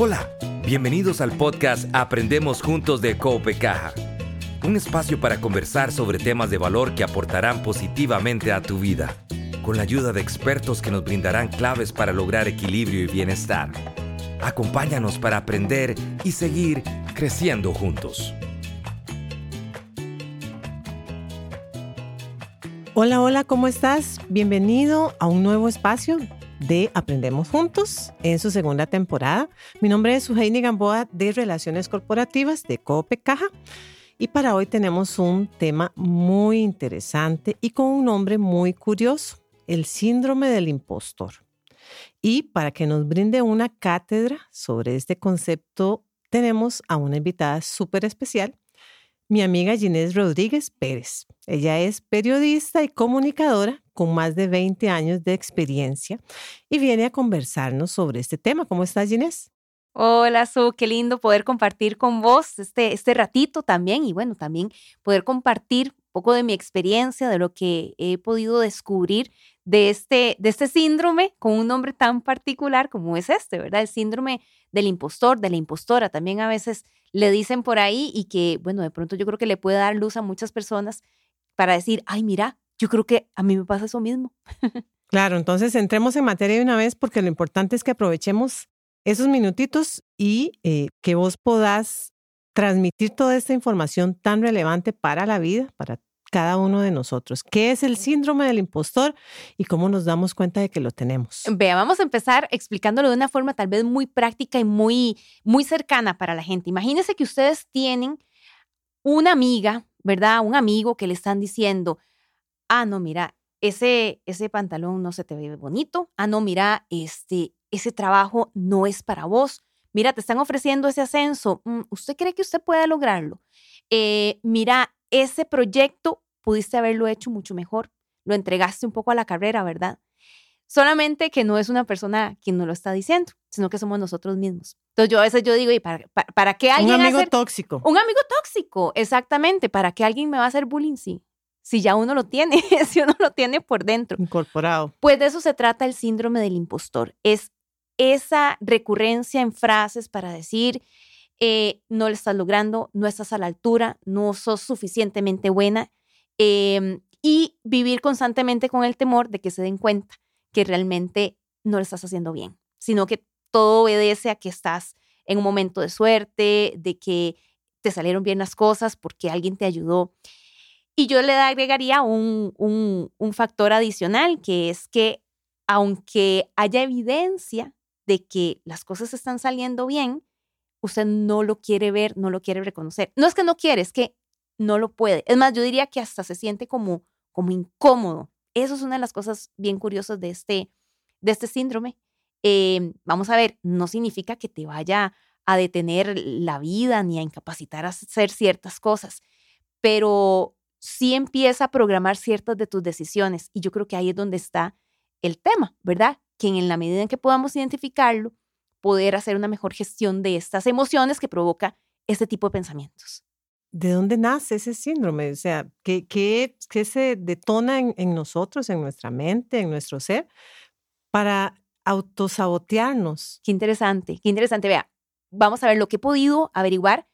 Hola, bienvenidos al podcast Aprendemos Juntos de Cope Caja. Un espacio para conversar sobre temas de valor que aportarán positivamente a tu vida, con la ayuda de expertos que nos brindarán claves para lograr equilibrio y bienestar. Acompáñanos para aprender y seguir creciendo juntos. Hola, hola, ¿cómo estás? Bienvenido a un nuevo espacio de Aprendemos Juntos en su segunda temporada. Mi nombre es Suheini Gamboa de Relaciones Corporativas de Cope Caja y para hoy tenemos un tema muy interesante y con un nombre muy curioso, el síndrome del impostor. Y para que nos brinde una cátedra sobre este concepto, tenemos a una invitada súper especial, mi amiga Ginés Rodríguez Pérez. Ella es periodista y comunicadora con más de 20 años de experiencia y viene a conversarnos sobre este tema. ¿Cómo estás, Ginés? Hola, Su, qué lindo poder compartir con vos este, este ratito también y bueno, también poder compartir un poco de mi experiencia, de lo que he podido descubrir de este, de este síndrome con un nombre tan particular como es este, ¿verdad? El síndrome del impostor, de la impostora, también a veces le dicen por ahí y que, bueno, de pronto yo creo que le puede dar luz a muchas personas para decir, ay, mira, yo creo que a mí me pasa eso mismo. Claro, entonces entremos en materia de una vez porque lo importante es que aprovechemos esos minutitos y eh, que vos podás transmitir toda esta información tan relevante para la vida, para cada uno de nosotros. ¿Qué es el síndrome del impostor y cómo nos damos cuenta de que lo tenemos? Vea, vamos a empezar explicándolo de una forma tal vez muy práctica y muy, muy cercana para la gente. Imagínense que ustedes tienen una amiga, ¿verdad? Un amigo que le están diciendo, ah, no, mira, ese, ese pantalón no se te ve bonito, ah, no, mira, este, ese trabajo no es para vos, mira, te están ofreciendo ese ascenso, mm, ¿usted cree que usted puede lograrlo? Eh, mira, ese proyecto pudiste haberlo hecho mucho mejor, lo entregaste un poco a la carrera, ¿verdad? Solamente que no es una persona quien nos lo está diciendo, sino que somos nosotros mismos. Entonces yo a veces yo digo, ¿y para, para, qué alguien... Un amigo tóxico. Un amigo tóxico, exactamente. ¿Para qué alguien me va a hacer bullying? Sí, si ya uno lo tiene, si uno lo tiene por dentro. Incorporado. Pues de eso se trata el síndrome del impostor. Es esa recurrencia en frases para decir, eh, no lo estás logrando, no estás a la altura, no sos suficientemente buena em, y vivir constantemente con el temor de que se den cuenta que realmente no lo estás haciendo bien, sino que todo obedece a que estás en un momento de suerte, de que te salieron bien las cosas porque alguien te ayudó. Y yo le agregaría un, un, factor adicional, que es que aunque haya evidencia de que las cosas están saliendo bien, usted no lo quiere ver, no lo quiere reconocer. No es que no quiere, es que no lo puede. Es más, yo diría que hasta se siente como, como incómodo. Eso es una de las cosas bien curiosas de este, de este síndrome. Em, vamos a ver, no significa que te vaya a detener la vida ni a incapacitar a hacer ciertas cosas, pero sí empieza a programar ciertas de tus decisiones. Y yo creo que ahí es donde está el tema, ¿verdad? Que en la medida en que podamos identificarlo, poder hacer una mejor gestión de estas emociones que provoca este tipo de pensamientos. ¿De dónde nace ese síndrome? O sea, ¿qué, qué, qué se detona en, en, nosotros, en nuestra mente, en nuestro ser, para autosabotearnos? Qué interesante, qué interesante. Vea, vamos a ver, lo que he podido averiguar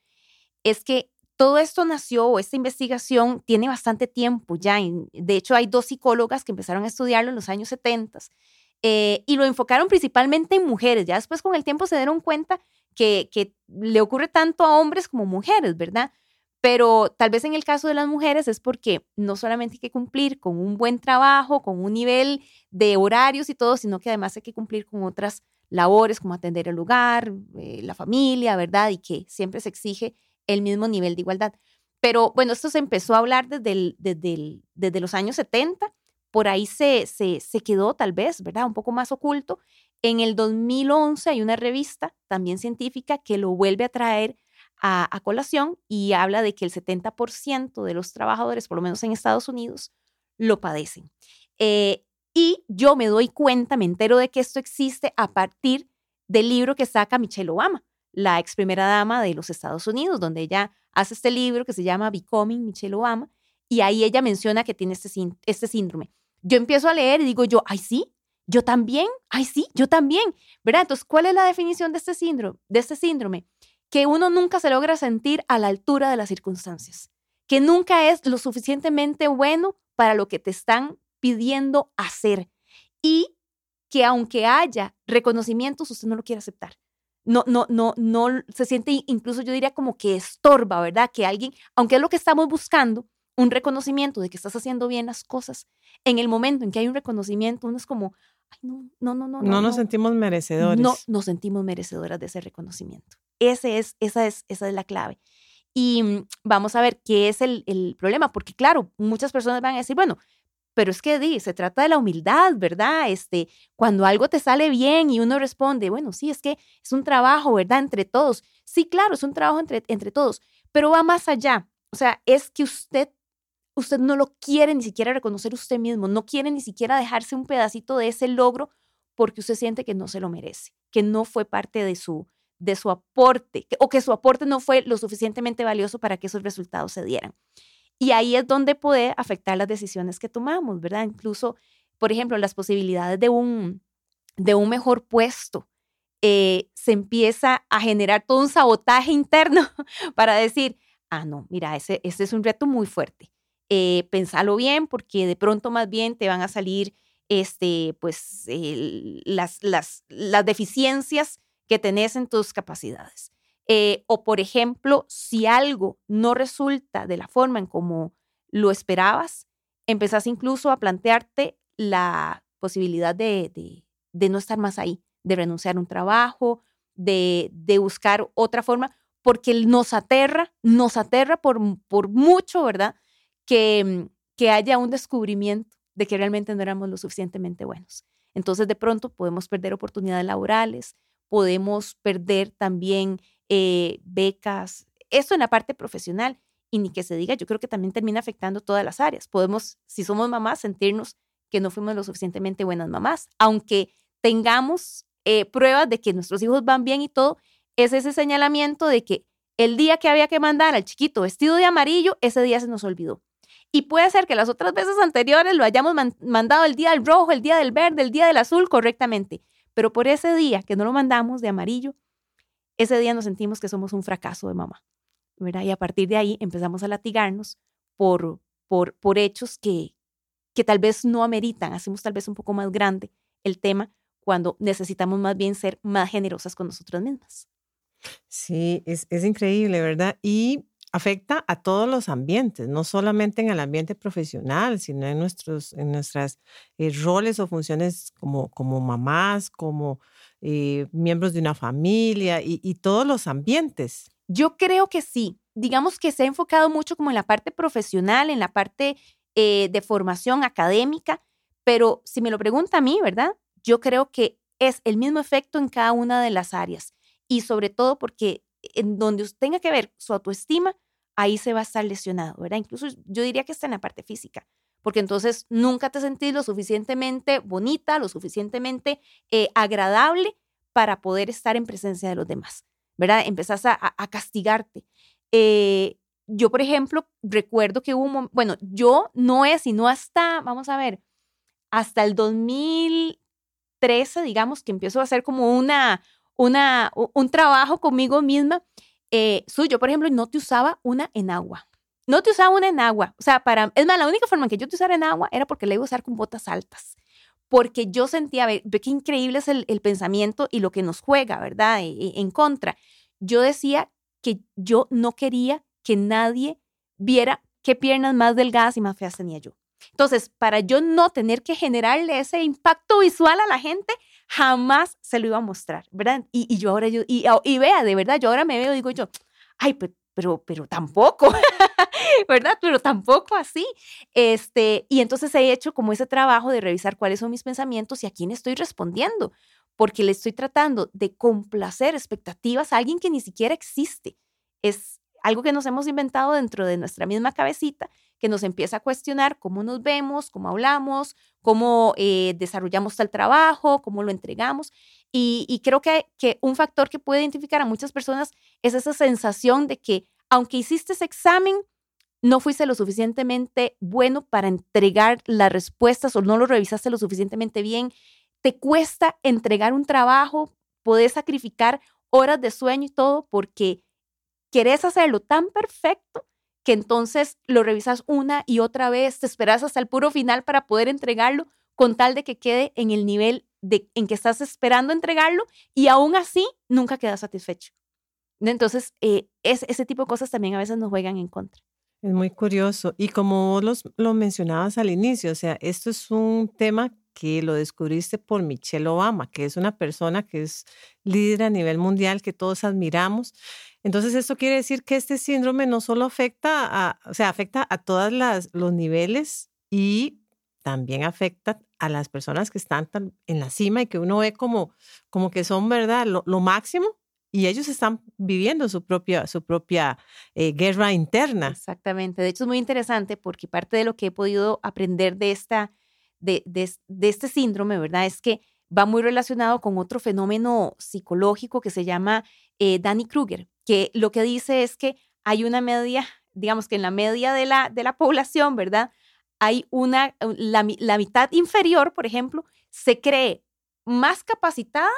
es que todo esto nació, o esta investigación tiene bastante tiempo ya. De hecho, hay dos psicólogas que empezaron a estudiarlo en los años 70 eh, y lo enfocaron principalmente en mujeres. Ya después con el tiempo se dieron cuenta que, le ocurre tanto a hombres como mujeres, ¿verdad? Pero tal vez en el caso de las mujeres es porque no solamente hay que cumplir con un buen trabajo, con un nivel de horarios y todo, sino que además hay que cumplir con otras labores como atender el lugar, eh, la familia, ¿verdad? Y que siempre se exige el mismo nivel de igualdad. Pero bueno, esto se empezó a hablar desde, desde, desde los años 70, por ahí se, se, se quedó tal vez, ¿verdad? Un poco más oculto. En el 2011 hay una revista también científica que lo vuelve a traer a, colación y habla de que el 70% de los trabajadores, por lo menos en Estados Unidos, lo padecen. Eh, y yo me doy cuenta, me entero de que esto existe a partir del libro que saca Michelle Obama la ex primera dama de los Estados Unidos, donde ella hace este libro que se llama Becoming Michelle Obama, y ahí ella menciona que tiene este, este síndrome. Yo empiezo a leer y digo yo, ay sí, Yo también, ay sí, yo también, ¿verdad? Entonces, ¿cuál es la definición de este síndrome? De este síndrome? Que uno nunca se logra sentir a la altura de las circunstancias, que nunca es lo suficientemente bueno para lo que te están pidiendo hacer y que aunque haya reconocimientos, usted no lo quiere aceptar. No, no, no, no se siente incluso yo diría como que estorba, ¿verdad? Que alguien, aunque es lo que estamos buscando, un reconocimiento de que estás haciendo bien las cosas, en el momento en que hay un reconocimiento, uno es como, ay, no, no, no, no. No, nos sentimos merecedores. No nos sentimos merecedoras de ese reconocimiento. Ese es, esa, es, esa es la clave. Y mm, vamos a ver qué es el, el problema, porque claro, muchas personas van a decir, bueno, pero es que di, se trata de la humildad, ¿verdad? Este, cuando algo te sale bien y uno responde, bueno, sí, es que es un trabajo, ¿verdad? Entre todos. Sí, claro, es un trabajo entre, entre todos, pero va más allá. O sea, es que usted usted no lo quiere ni siquiera reconocer usted mismo, no quiere ni siquiera dejarse un pedacito de ese logro porque usted siente que no se lo merece, que no fue parte de su, de su aporte o que su aporte no fue lo suficientemente valioso para que esos resultados se dieran. Y ahí es donde puede afectar las decisiones que tomamos, ¿verdad? Incluso, por ejemplo, las posibilidades de un, de un mejor puesto. Eh, se empieza a generar todo un sabotaje interno para decir, ah, no, mira, ese, ese es un reto muy fuerte eh, pensalo bien porque de pronto más bien te van a salir este, pues, las, las, las deficiencias que tenés en tus capacidades. Eh, o, por ejemplo, si algo no resulta de la forma en como lo esperabas, empezás incluso a plantearte la posibilidad de, de, no estar más ahí, de renunciar a un trabajo, de, de, buscar otra forma, porque nos aterra, nos aterra por, por mucho, ¿verdad? que, mm, que haya un descubrimiento de que realmente no éramos lo suficientemente buenos. Entonces, de pronto podemos perder oportunidades laborales, podemos perder también eh, becas, eso en la parte profesional. Y ni que se diga, yo creo que también termina afectando todas las áreas. Podemos, si somos mamás, sentirnos que no fuimos lo suficientemente buenas mamás, aunque tengamos eh, pruebas de que nuestros hijos van bien y todo, es ese señalamiento de que el día que había que mandar al chiquito vestido de amarillo, ese día se nos olvidó. Y puede ser que las otras veces anteriores lo hayamos mandado el día del rojo, el día del verde, el día del azul correctamente. Pero por ese día que no lo mandamos de amarillo, ese día nos sentimos que somos un fracaso de mamá. ¿verdad? Y a partir de ahí empezamos a latigarnos por, por, por hechos que, que tal vez no ameritan. Hacemos tal vez un poco más grande el tema cuando necesitamos más bien ser más generosas con nosotras mismas. Sí, es, increíble, ¿verdad? Y afecta a todos los ambientes, no solamente en el ambiente profesional, sino en nuestros en nuestras eh, roles o funciones como, como mamás, como eh, miembros de una familia y, todos los ambientes. Yo creo que sí. Digamos que se ha enfocado mucho como en la parte profesional, en la parte eh, de formación académica, pero si me lo pregunta a mí, ¿verdad? Yo creo que es el mismo efecto en cada una de las áreas y sobre todo porque en donde tenga que ver su autoestima, ahí se va a estar lesionado, ¿verdad? Incluso yo diría que está en la parte física, porque entonces nunca te sentís lo suficientemente bonita, lo suficientemente eh, agradable para poder estar en presencia de los demás, ¿verdad? Empezás a, castigarte. Eh, yo, por ejemplo, recuerdo que hubo un bueno, yo no es, sino hasta, vamos a ver, hasta el 2013, digamos, que empiezo a hacer como una, una, un trabajo conmigo misma eh, suyo, por ejemplo, no te usaba una en agua. No te usaba una en agua. O sea, para, es más, la única forma en que yo te usara en agua era porque le iba a usar con botas altas. Porque yo sentía, ve, qué increíble es el, pensamiento y lo que nos juega, ¿verdad? E, e, en contra. Yo decía que yo no quería que nadie viera qué piernas más delgadas y más feas tenía yo. Entonces, para yo no tener que generarle ese impacto visual a la gente, jamás se lo iba a mostrar, ¿verdad? Y, yo ahora, yo, y, y, vea, de verdad, yo ahora me veo y digo yo, ay, pero, pero, pero tampoco, ¿verdad? Pero tampoco así. Este, y entonces he hecho como ese trabajo de revisar cuáles son mis pensamientos y a quién estoy respondiendo, porque le estoy tratando de complacer expectativas a alguien que ni siquiera existe. Es algo que nos hemos inventado dentro de nuestra misma cabecita que nos empieza a cuestionar cómo nos vemos, cómo hablamos, cómo eh, desarrollamos tal trabajo, cómo lo entregamos. Y, creo que, que un factor que puede identificar a muchas personas es esa sensación de que aunque hiciste ese examen, no fuiste lo suficientemente bueno para entregar las respuestas o no lo revisaste lo suficientemente bien, te cuesta entregar un trabajo, podés sacrificar horas de sueño y todo porque querés hacerlo tan perfecto que entonces lo revisas una y otra vez, te esperas hasta el puro final para poder entregarlo con tal de que quede en el nivel de, en que estás esperando entregarlo y aún así nunca quedas satisfecho. Entonces, eh, es, ese tipo de cosas también a veces nos juegan en contra. Es muy curioso. Y como vos lo mencionabas al inicio, o sea, esto es un tema que lo descubriste por Michelle Obama, que es una persona que es líder a nivel mundial, que todos admiramos. Entonces, esto quiere decir que este síndrome no solo afecta a, o sea, afecta a todos los niveles y también afecta a las personas que están en la cima y que uno ve como, como que son, ¿verdad?, lo, máximo y ellos están viviendo su propia, su propia eh, guerra interna. Exactamente. De hecho, es muy interesante porque parte de lo que he podido aprender de, esta, de, de este síndrome, ¿verdad? Es que va muy relacionado con otro fenómeno psicológico que se llama eh, Danny Kruger, que lo que dice es que hay una media, digamos que en la media de la, de la población, ¿verdad? Hay una, la, mitad inferior, por ejemplo, se cree más capacitada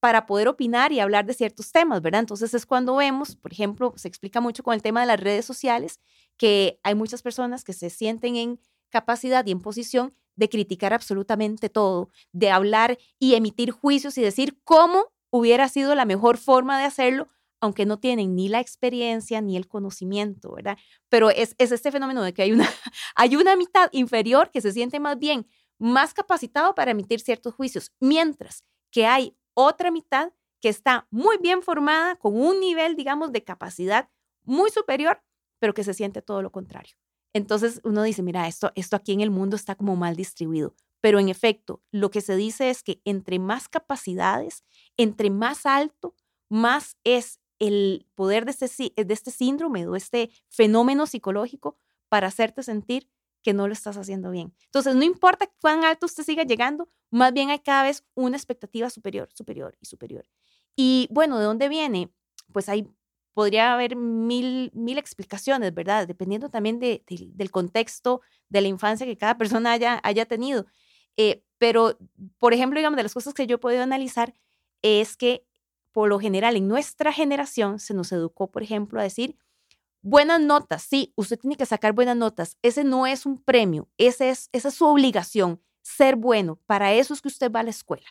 para poder opinar y hablar de ciertos temas, ¿verdad? Entonces es cuando vemos, por ejemplo, se explica mucho con el tema de las redes sociales, que hay muchas personas que se sienten en capacidad y en posición de criticar absolutamente todo, de hablar y emitir juicios y decir cómo hubiera sido la mejor forma de hacerlo, aunque no tienen ni la experiencia ni el conocimiento, ¿verdad? Pero es, este fenómeno de que hay una, hay una mitad inferior que se siente más bien más capacitado para emitir ciertos juicios, mientras que hay otra mitad que está muy bien formada, con un nivel, digamos, de capacidad muy superior, pero que se siente todo lo contrario. Entonces uno dice, mira, esto, esto aquí en el mundo está como mal distribuido. Pero en efecto, lo que se dice es que entre más capacidades, entre más alto, más es el poder de este, de este síndrome o este fenómeno psicológico para hacerte sentir que no lo estás haciendo bien. Entonces, no importa cuán alto usted siga llegando, más bien hay cada vez una expectativa superior, superior y superior. Y bueno, ¿de dónde viene? Pues hay, podría haber mil, mil explicaciones, ¿verdad? Dependiendo también del contexto de la infancia que cada persona haya, haya tenido. Eh, pero, por ejemplo, digamos, de las cosas que yo he podido analizar es que, por lo general, en nuestra generación se nos educó, por ejemplo, a decir, buenas notas, sí, usted tiene que sacar buenas notas. Ese no es un premio, ese es, esa es su obligación, ser bueno. Para eso es que usted va a la escuela.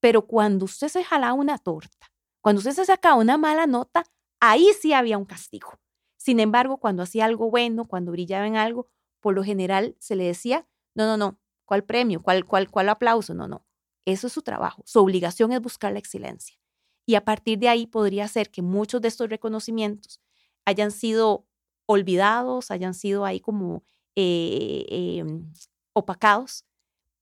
Pero cuando usted se jala una torta, cuando usted se saca una mala nota, ahí sí había un castigo. Sin embargo, cuando hacía algo bueno, cuando brillaba en algo, por lo general se le decía, no, no, no, ¿Cuál premio? ¿Cuál, cuál, cuál aplauso? No, no. Eso es su trabajo. Su obligación es buscar la excelencia. Y a partir de ahí podría ser que muchos de estos reconocimientos hayan sido olvidados, hayan sido ahí como eh, em, opacados,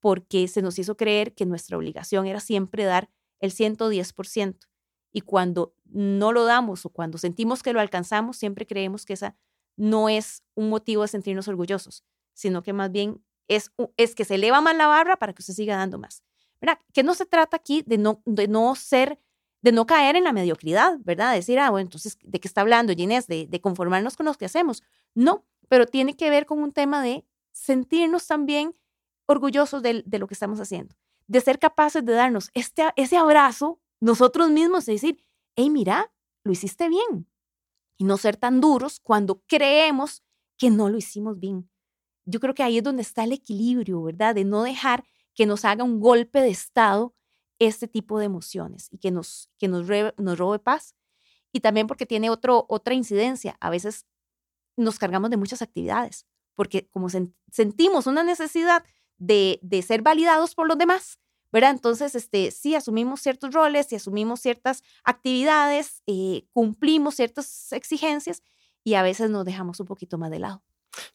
porque se nos hizo creer que nuestra obligación era siempre dar el 110%. Y cuando no lo damos o cuando sentimos que lo alcanzamos, siempre creemos que esa no es un motivo de sentirnos orgullosos, sino que más bien es, es que se eleva más la barra para que usted siga dando más. ¿Verdad? Que no se trata aquí de no, de no ser, de no caer en la mediocridad, ¿verdad? Decir, ah, bueno, entonces, ¿de qué está hablando Ginés? De, conformarnos con lo que hacemos. No, pero tiene que ver con un tema de sentirnos también orgullosos de, de lo que estamos haciendo, de ser capaces de darnos este, ese abrazo nosotros mismos y decir, hey, mira, lo hiciste bien. Y no ser tan duros cuando creemos que no lo hicimos bien yo creo que ahí es donde está el equilibrio, ¿verdad? De no dejar que nos haga un golpe de estado este tipo de emociones y que nos, que nos, nos robe paz. Y también porque tiene otro, otra incidencia. A veces nos cargamos de muchas actividades, porque como sentimos una necesidad de, de, ser validados por los demás, ¿verdad? Entonces, este, sí, asumimos ciertos roles y asumimos ciertas actividades, eh, cumplimos ciertas exigencias y a veces nos dejamos un poquito más de lado.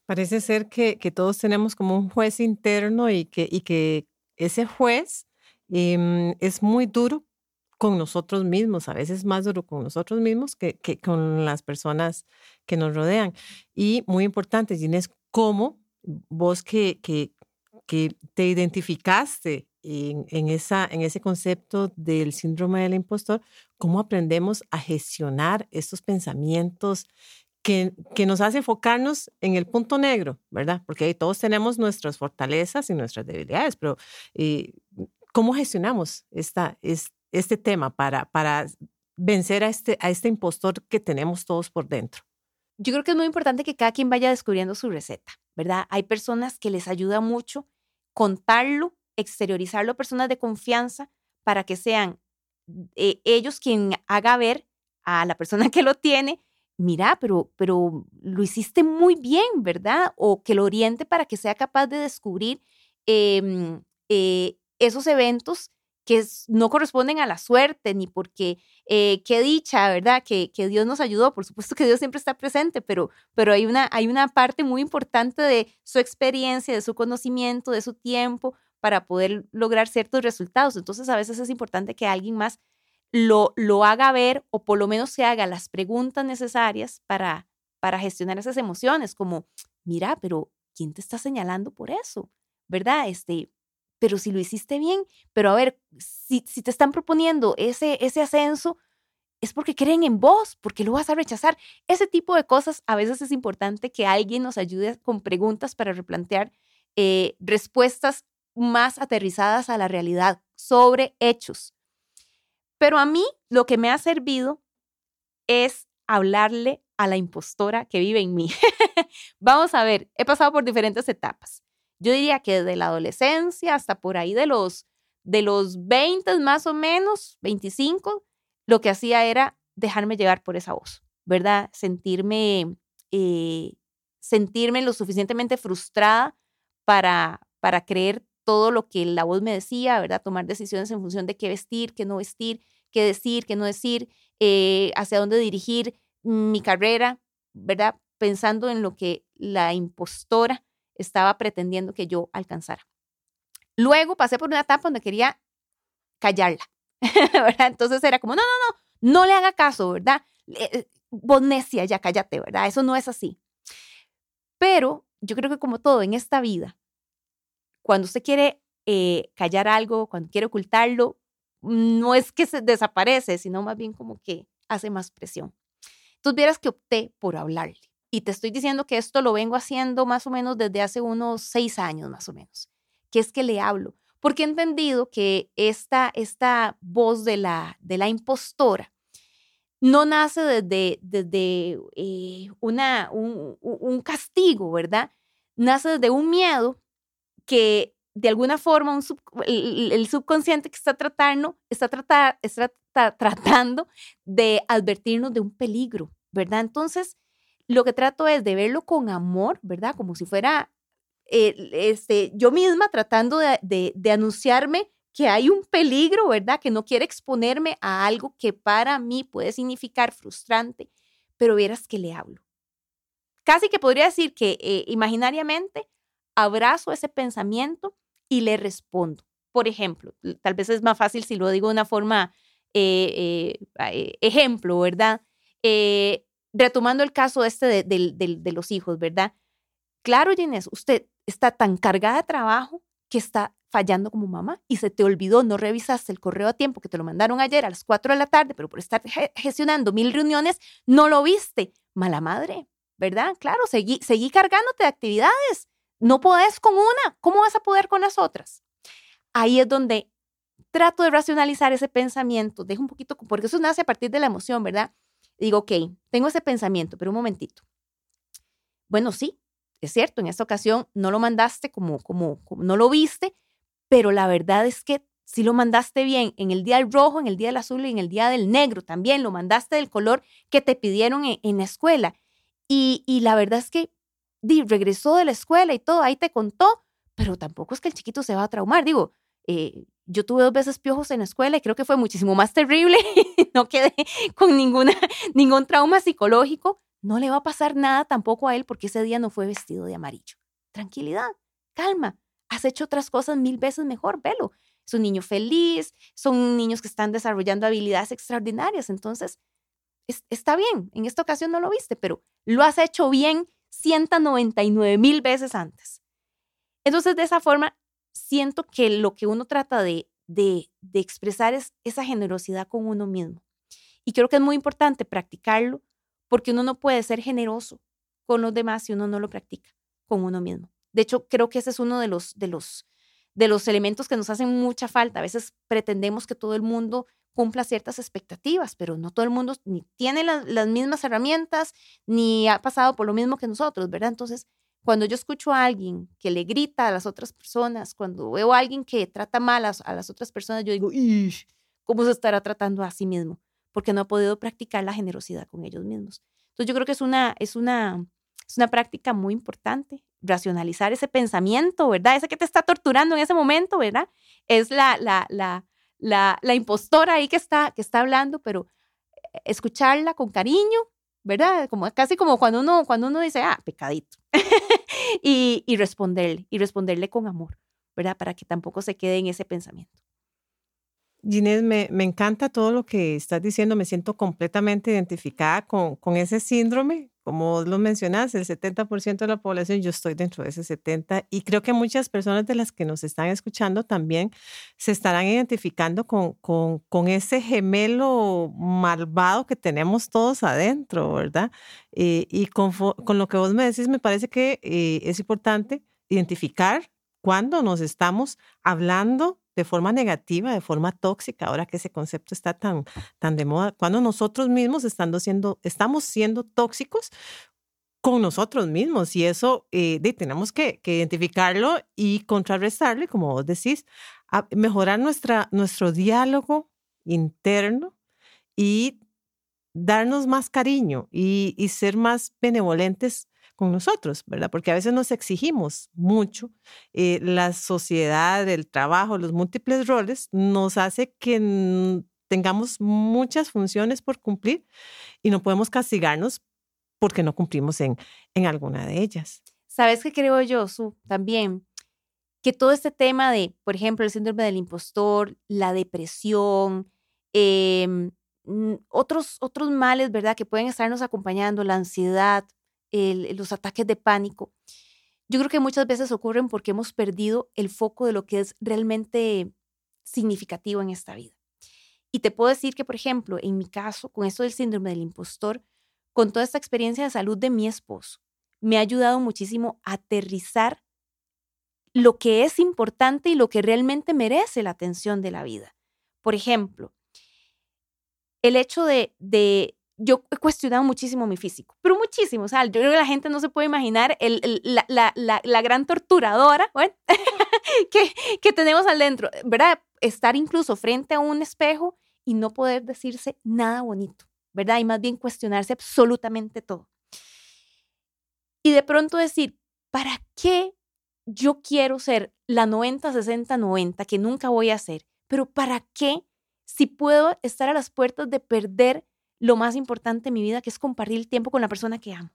Parece ser que, todos tenemos como un juez interno y que, y que ese juez em, es muy duro con nosotros mismos, a veces más duro con nosotros mismos que, con las personas que nos rodean. Y muy importante, Ginés, cómo vos que, que, que te identificaste en, en, esa, en ese concepto del síndrome del impostor, cómo aprendemos a gestionar estos pensamientos que, nos hace enfocarnos en el punto negro, ¿verdad? Porque todos tenemos nuestras fortalezas y nuestras debilidades, pero eh, ¿cómo gestionamos esta, este tema para, para vencer a este, a este impostor que tenemos todos por dentro? Yo creo que es muy importante que cada quien vaya descubriendo su receta, ¿verdad? Hay personas que les ayuda mucho contarlo, exteriorizarlo personas de confianza para que sean eh, ellos quien haga ver a la persona que lo tiene, mira, pero, pero lo hiciste muy bien, ¿verdad? O que lo oriente para que sea capaz de descubrir em, eh, esos eventos que no corresponden a la suerte, ni porque eh, qué dicha, ¿verdad? Que, que, Dios nos ayudó. Por supuesto que Dios siempre está presente, pero, pero hay, una, hay una parte muy importante de su experiencia, de su conocimiento, de su tiempo para poder lograr ciertos resultados. Entonces, a veces es importante que alguien más lo, lo haga ver o por lo menos se haga las preguntas necesarias para, para gestionar esas emociones, como, mira, pero ¿quién te está señalando por eso? ¿Verdad? Este, pero si lo hiciste bien, pero a ver, si, si te están proponiendo ese, ese ascenso, es porque creen en vos, porque lo vas a rechazar. Ese tipo de cosas a veces es importante que alguien nos ayude con preguntas para replantear eh, respuestas más aterrizadas a la realidad sobre hechos. Pero a mí lo que me ha servido es hablarle a la impostora que vive en mí. Vamos a ver, he pasado por diferentes etapas. Yo diría que desde la adolescencia hasta por ahí de los, de los 20 más o menos, 25, lo que hacía era dejarme llevar por esa voz, ¿verdad? Sentirme, eh, sentirme lo suficientemente frustrada para, para creer todo lo que la voz me decía, ¿verdad? Tomar decisiones en función de qué vestir, qué no vestir, qué decir, qué no decir, eh, hacia dónde dirigir mi carrera, ¿verdad? Pensando en lo que la impostora estaba pretendiendo que yo alcanzara. Luego pasé por una etapa donde quería callarla, ¿verdad? Entonces era como, no, no, no, no le haga caso, ¿verdad? Eh, vos necia, ya cállate, ¿verdad? Eso no es así. Pero yo creo que como todo en esta vida, cuando usted quiere eh, callar algo, cuando quiere ocultarlo, no es que se desaparece, sino más bien como que hace más presión. Entonces vieras que opté por hablarle. Y te estoy diciendo que esto lo vengo haciendo más o menos desde hace unos seis años, más o menos, que es que le hablo, porque he entendido que esta, esta voz de la, de la impostora no nace desde, desde eh, una, un, un castigo, ¿verdad? Nace desde un miedo que de alguna forma un el, subconsciente que está tratando, está, tratar, está tratando de advertirnos de un peligro, ¿verdad? Entonces, lo que trato es de verlo con amor, ¿verdad? Como si fuera eh, este, yo misma tratando de, de, anunciarme que hay un peligro, ¿verdad? Que no quiere exponerme a algo que para mí puede significar frustrante, pero vieras que le hablo. Casi que podría decir que eh, imaginariamente abrazo ese pensamiento y le respondo. Por ejemplo, tal vez es más fácil si lo digo de una forma eh, eh, ejemplo, ¿verdad? Eh, retomando el caso este de, de, los hijos, ¿verdad? Claro, Ginés, usted está tan cargada de trabajo que está fallando como mamá y se te olvidó, no revisaste el correo a tiempo que te lo mandaron ayer a las 4 de la tarde, pero por estar gestionando mil reuniones, no lo viste. Mala madre, ¿verdad? Claro, seguí, seguí cargándote de actividades. No podés con una, ¿cómo vas a poder con las otras? Ahí es donde trato de racionalizar ese pensamiento, dejo un poquito, porque eso nace a partir de la emoción, ¿verdad? Digo, ok, tengo ese pensamiento, pero un momentito. Bueno, sí, es cierto, en esta ocasión no lo mandaste como, como, no lo viste, pero la verdad es que si lo mandaste bien en el día del rojo, en el día del azul y en el día del negro, también lo mandaste del color que te pidieron en, la escuela. Y, y, la verdad es que regresó de la escuela y todo, ahí te contó, pero tampoco es que el chiquito se va a traumar. Digo, eh, yo tuve dos veces piojos en la escuela y creo que fue muchísimo más terrible. no quedé con ninguna, ningún trauma psicológico. No le va a pasar nada tampoco a él porque ese día no fue vestido de amarillo. Tranquilidad, calma. Has hecho otras cosas mil veces mejor, velo. Es un niño feliz, son niños que están desarrollando habilidades extraordinarias. Entonces, está bien. En esta ocasión no lo viste, pero lo has hecho bien 199 mil veces antes. Entonces, de esa forma, siento que lo que uno trata de, de, de expresar es esa generosidad con uno mismo. Y creo que es muy importante practicarlo porque uno no puede ser generoso con los demás si uno no lo practica con uno mismo. De hecho, creo que ese es uno de los, de los, de los elementos que nos hacen mucha falta. A veces pretendemos que todo el mundo cumpla ciertas expectativas, pero no todo el mundo ni tiene las mismas herramientas, ni ha pasado por lo mismo que nosotros, ¿verdad? Entonces, cuando yo escucho a alguien que le grita a las otras personas, cuando veo a alguien que trata mal a, las otras personas, yo digo, ¿cómo se estará tratando a sí mismo? Porque no ha podido practicar la generosidad con ellos mismos. Entonces, yo creo que es una, es una, es una práctica muy importante, racionalizar ese pensamiento, ¿verdad? Ese que te está torturando en ese momento, ¿verdad? Es la, la, la, la, la impostora ahí que está, que está hablando, pero eh, escucharla con cariño, ¿verdad? Como, casi como cuando uno, cuando uno dice, ah, pecadito, y, y responderle, y responderle con amor, ¿verdad? Para que tampoco se quede en ese pensamiento. Ginés, me, me, encanta todo lo que estás diciendo, me siento completamente identificada con, con ese síndrome, como lo mencionas, el 70% de la población, yo estoy dentro de ese 70% y creo que muchas personas de las que nos están escuchando también se estarán identificando con, con, ese gemelo malvado que tenemos todos adentro, ¿verdad? Eh, y con, con, lo que vos me decís, me parece que eh, es importante identificar cuando nos estamos hablando de forma negativa, de forma tóxica, ahora que ese concepto está tan, tan de moda, cuando nosotros mismos estando siendo, estamos siendo tóxicos con nosotros mismos y eso eh, tenemos que, identificarlo y contrarrestarle, como vos decís, mejorar nuestra, nuestro diálogo interno y darnos más cariño y, y ser más benevolentes con nosotros, ¿verdad? Porque a veces nos exigimos mucho. Eh, la sociedad, el trabajo, los múltiples roles nos hace que tengamos muchas funciones por cumplir y no podemos castigarnos porque no cumplimos en, en alguna de ellas. ¿Sabes qué creo yo, Su? También que todo este tema de, por ejemplo, el síndrome del impostor, la depresión, em, otros, otros males, ¿verdad? Que pueden estarnos acompañando, la ansiedad, los ataques de pánico, yo creo que muchas veces ocurren porque hemos perdido el foco de lo que es realmente significativo en esta vida. Y te puedo decir que, por ejemplo, en mi caso, con esto del síndrome del impostor, con toda esta experiencia de salud de mi esposo, me ha ayudado muchísimo a aterrizar lo que es importante y lo que realmente merece la atención de la vida. Por ejemplo, el hecho de, de, yo he cuestionado muchísimo mi físico, pero muchísimo. O sea, yo creo que la gente no se puede imaginar el, la, la, la, gran torturadora que, que tenemos al dentro, ¿verdad? Estar incluso frente a un espejo y no poder decirse nada bonito, ¿verdad? Y más bien cuestionarse absolutamente todo. Y de pronto decir, ¿para qué yo quiero ser la 90, 60, 90, que nunca voy a ser? Pero ¿para qué si puedo estar a las puertas de perder lo más importante en mi vida, que es compartir el tiempo con la persona que amo.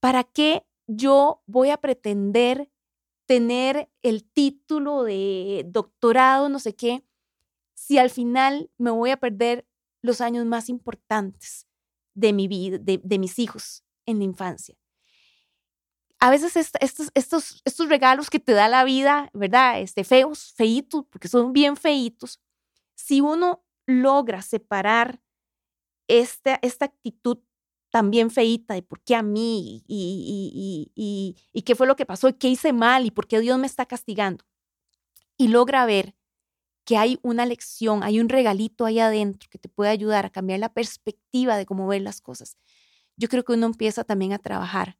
¿Para qué yo voy a pretender tener el título de doctorado, no sé qué, si al final me voy a perder los años más importantes de mi vida, de, mis hijos en la infancia? A veces estos, estos, estos regalos que te da la vida, ¿verdad? Este, feos, feitos, porque son bien feitos, si uno logra separar esta, esta actitud también feíta de por qué a mí y, y, y, qué fue lo que pasó y qué hice mal y por qué Dios me está castigando. Y logra ver que hay una lección, hay un regalito ahí adentro que te puede ayudar a cambiar la perspectiva de cómo ver las cosas. Yo creo que uno empieza también a trabajar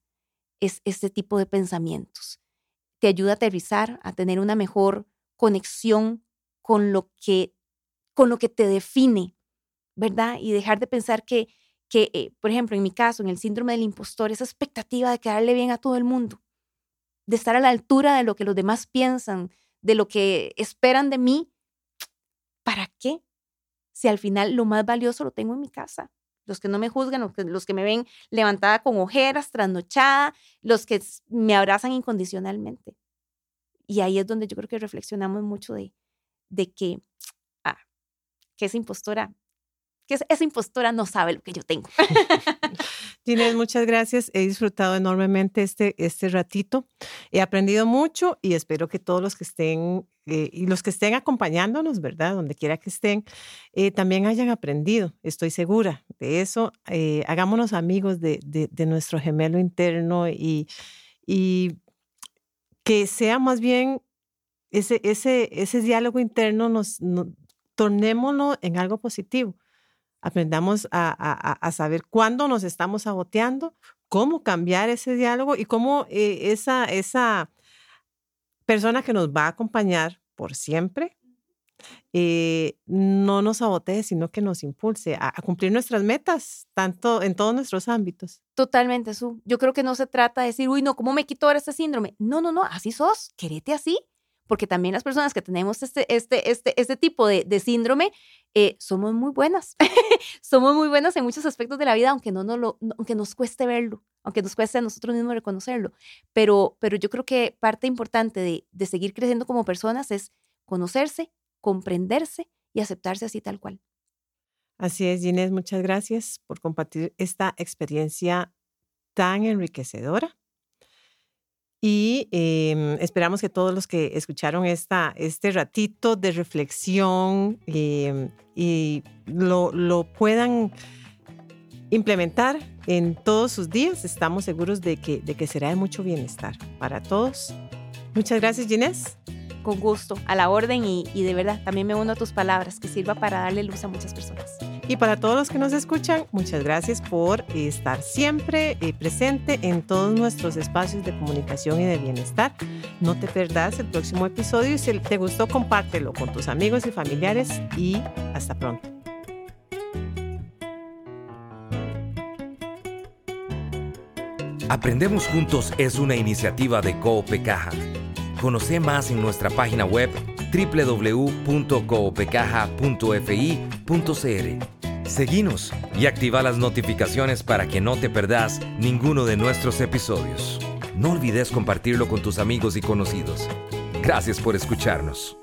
es, este tipo de pensamientos. Te ayuda a aterrizar, a tener una mejor conexión con lo que, con lo que te define, ¿verdad? Y dejar de pensar que, que eh, por ejemplo, en mi caso, en el síndrome del impostor, esa expectativa de quedarle bien a todo el mundo, de estar a la altura de lo que los demás piensan, de lo que esperan de mí, ¿para qué? Si al final lo más valioso lo tengo en mi casa. Los que no me juzgan, los que, los que me ven levantada con ojeras, trasnochada, los que me abrazan incondicionalmente. Y ahí es donde yo creo que reflexionamos mucho de, de que, ah, que esa impostora que esa impostora no sabe lo que yo tengo. Ginés, muchas gracias. He disfrutado enormemente este, este ratito. He aprendido mucho y espero que todos los que estén eh, y los que estén acompañándonos, ¿verdad? Donde quiera que estén, eh, también hayan aprendido. Estoy segura de eso. Eh, hagámonos amigos de, de, nuestro gemelo interno y, y que sea más bien ese, ese, ese diálogo interno, nos, tornémoslo en algo positivo. Aprendamos a, a, saber cuándo nos estamos saboteando, cómo cambiar ese diálogo y cómo eh, esa, esa persona que nos va a acompañar por siempre eh, no nos sabotee, sino que nos impulse a, cumplir nuestras metas, tanto en todos nuestros ámbitos. Totalmente, Su. Yo creo que no se trata de decir, uy, no, ¿cómo me quito ahora este síndrome? No, no, no, así sos, querete así. Porque también las personas que tenemos este, este, este, este tipo de, síndrome eh, somos muy buenas. somos muy buenas en muchos aspectos de la vida, aunque, no, no lo, aunque nos cueste verlo, aunque nos cueste a nosotros mismos reconocerlo. Pero, pero yo creo que parte importante de, de seguir creciendo como personas es conocerse, comprenderse y aceptarse así tal cual. Así es, Ginés, muchas gracias por compartir esta experiencia tan enriquecedora. Y em, esperamos que todos los que escucharon esta, este ratito de reflexión em, y lo, lo, puedan implementar en todos sus días. Estamos seguros de que, de que será de mucho bienestar para todos. Muchas gracias, Ginés con gusto, a la orden y, de verdad también me uno a tus palabras, que sirva para darle luz a muchas personas. Y para todos los que nos escuchan, muchas gracias por estar siempre eh, presente en todos nuestros espacios de comunicación y de bienestar. No te perdas el próximo episodio y si te gustó, compártelo con tus amigos y familiares y hasta pronto. Aprendemos Juntos es una iniciativa de Coope Caja Conoce más en nuestra página web www.coopecaja.fi.cr. Seguinos y activa las notificaciones para que no te perdas ninguno de nuestros episodios. No olvides compartirlo con tus amigos y conocidos. Gracias por escucharnos.